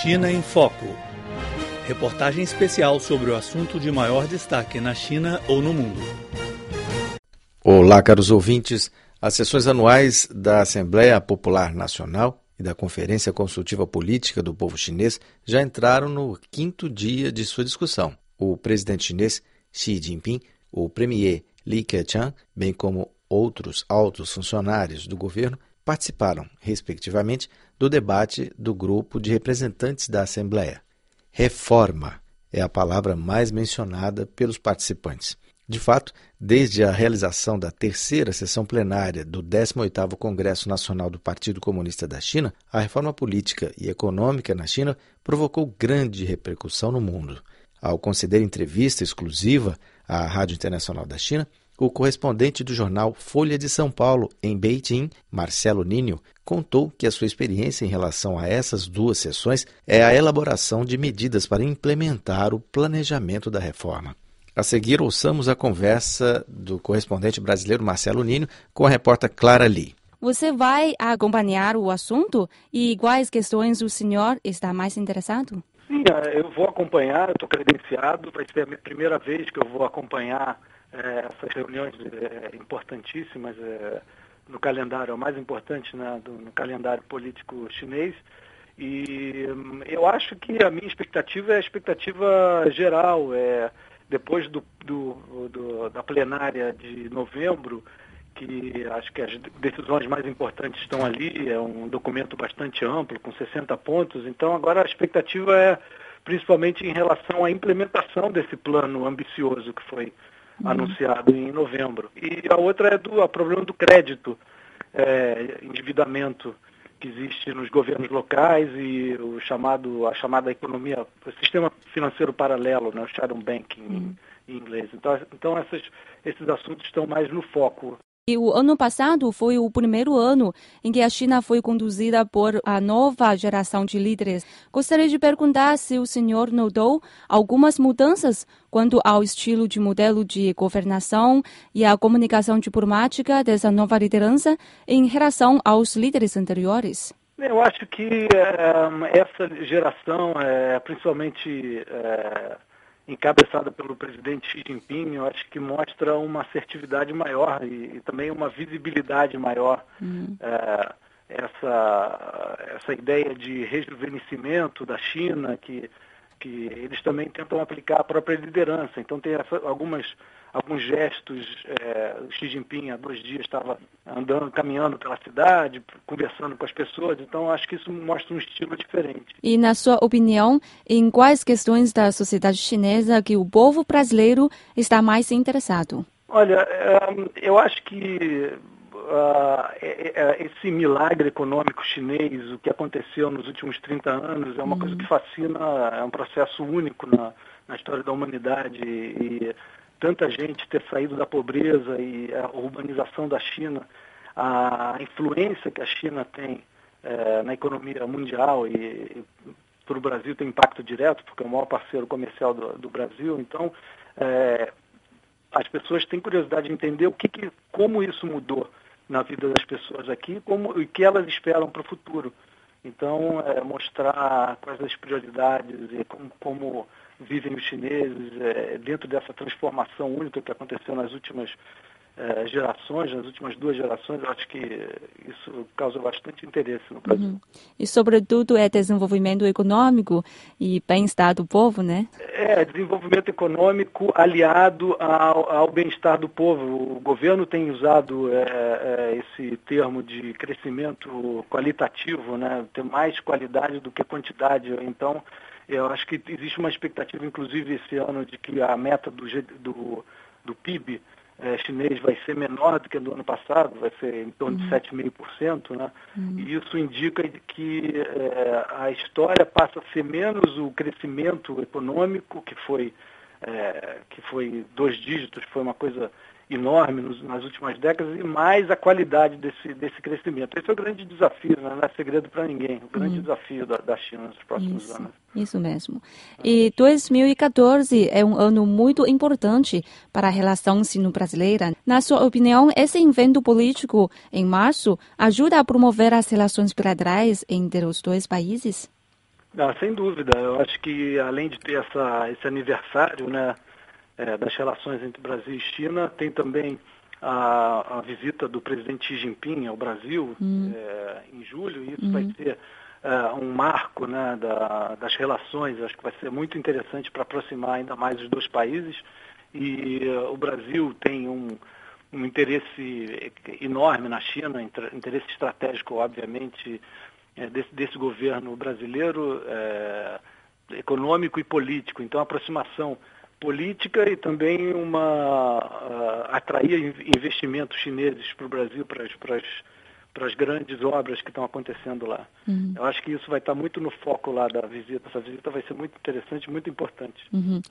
China em Foco. Reportagem especial sobre o assunto de maior destaque na China ou no mundo. Olá, caros ouvintes. As sessões anuais da Assembleia Popular Nacional e da Conferência Consultiva Política do Povo Chinês já entraram no quinto dia de sua discussão. O presidente chinês Xi Jinping, o premier Li Keqiang, bem como outros altos funcionários do governo, participaram, respectivamente, do debate do grupo de representantes da Assembleia. Reforma é a palavra mais mencionada pelos participantes. De fato, desde a realização da terceira sessão plenária do 18º Congresso Nacional do Partido Comunista da China, a reforma política e econômica na China provocou grande repercussão no mundo. Ao conceder entrevista exclusiva à Rádio Internacional da China, o correspondente do jornal Folha de São Paulo, em Beijing, Marcelo Ninho, contou que a sua experiência em relação a essas duas sessões é a elaboração de medidas para implementar o planejamento da reforma. A seguir, ouçamos a conversa do correspondente brasileiro Marcelo Ninho com a repórter Clara Lee. Você vai acompanhar o assunto e quais questões o senhor está mais interessado? Sim, eu vou acompanhar, estou credenciado, vai ser a primeira vez que eu vou acompanhar é, essas reuniões é, importantíssimas é, no calendário, é o mais importante né, do, no calendário político chinês. E eu acho que a minha expectativa é a expectativa geral. É, depois do, do, do, da plenária de novembro, que acho que as decisões mais importantes estão ali, é um documento bastante amplo, com 60 pontos. Então, agora a expectativa é principalmente em relação à implementação desse plano ambicioso que foi uhum. anunciado em novembro. E a outra é do a problema do crédito, é, endividamento que existe nos governos locais e o chamado, a chamada economia, o sistema financeiro paralelo, né, o shadow banking uhum. em, inglês. Então, então essas, esses assuntos estão mais no foco e o ano passado foi o primeiro ano em que a China foi conduzida por a nova geração de líderes. Gostaria de perguntar se o senhor notou algumas mudanças quanto ao estilo de modelo de governação e a comunicação diplomática dessa nova liderança em relação aos líderes anteriores. Eu acho que é, essa geração, é, principalmente é, encabeçada pelo presidente Xi Jinping, eu acho que mostra uma assertividade maior e, e também uma visibilidade maior. Uhum. É, essa, essa ideia de rejuvenescimento da China, que, que eles também tentam aplicar a própria liderança. Então tem essa, algumas alguns gestos. É, Xi Jinping há dois dias estava andando, caminhando pela cidade, conversando com as pessoas. Então acho que isso mostra um estilo diferente. E na sua opinião, em quais questões da sociedade chinesa que o povo brasileiro está mais interessado? Olha, é, eu acho que Uh, esse milagre econômico chinês, o que aconteceu nos últimos 30 anos, é uma uhum. coisa que fascina, é um processo único na, na história da humanidade. E, tanta gente ter saído da pobreza e a urbanização da China, a influência que a China tem é, na economia mundial e, e para o Brasil tem impacto direto, porque é o maior parceiro comercial do, do Brasil. Então, é, as pessoas têm curiosidade de entender o que, que, como isso mudou na vida das pessoas aqui como, e o que elas esperam para o futuro. Então, é, mostrar quais as prioridades e como, como vivem os chineses é, dentro dessa transformação única que aconteceu nas últimas é, gerações, nas últimas duas gerações, eu acho que isso causa bastante interesse no Brasil. Uhum. E, sobretudo, é desenvolvimento econômico e bem-estar do povo, né? É, desenvolvimento econômico aliado ao, ao bem-estar do povo. O governo tem usado é, é, esse termo de crescimento qualitativo, né? Ter mais qualidade do que quantidade. Então, eu acho que existe uma expectativa, inclusive, esse ano, de que a meta do, do, do PIB é, chinês vai ser menor do que do ano passado, vai ser em torno uhum. de 7,5%, né? Uhum. E isso indica que é, a história passa a ser menos o crescimento econômico, que foi, é, que foi dois dígitos, foi uma coisa enorme nos, nas últimas décadas e mais a qualidade desse, desse crescimento. Esse é o grande desafio, né? não é segredo para ninguém, o grande uhum. desafio da, da, China nos próximos isso, anos. Isso mesmo. E 2014 é um ano muito importante para a relação sino-brasileira. Na sua opinião, esse evento político em março ajuda a promover as relações bilaterais entre os dois países? Ah, sem dúvida. Eu acho que além de ter essa, esse aniversário né, é, das relações entre Brasil e China, tem também a, a visita do presidente Xi Jinping ao Brasil hum. é, em julho. E isso hum. vai ser é, um marco né, da, das relações. Acho que vai ser muito interessante para aproximar ainda mais os dois países. E uh, o Brasil tem um, um interesse enorme na China, interesse estratégico, obviamente, é, desse, desse, governo brasileiro, é, econômico e político. Então, a aproximação política e também uma uh, atrair investimentos chineses para o Brasil, para as, para as para as grandes obras que estão acontecendo lá. Uhum. Eu acho que isso vai estar muito no foco lá da visita. Essa visita vai ser muito interessante, muito importante. Uhum.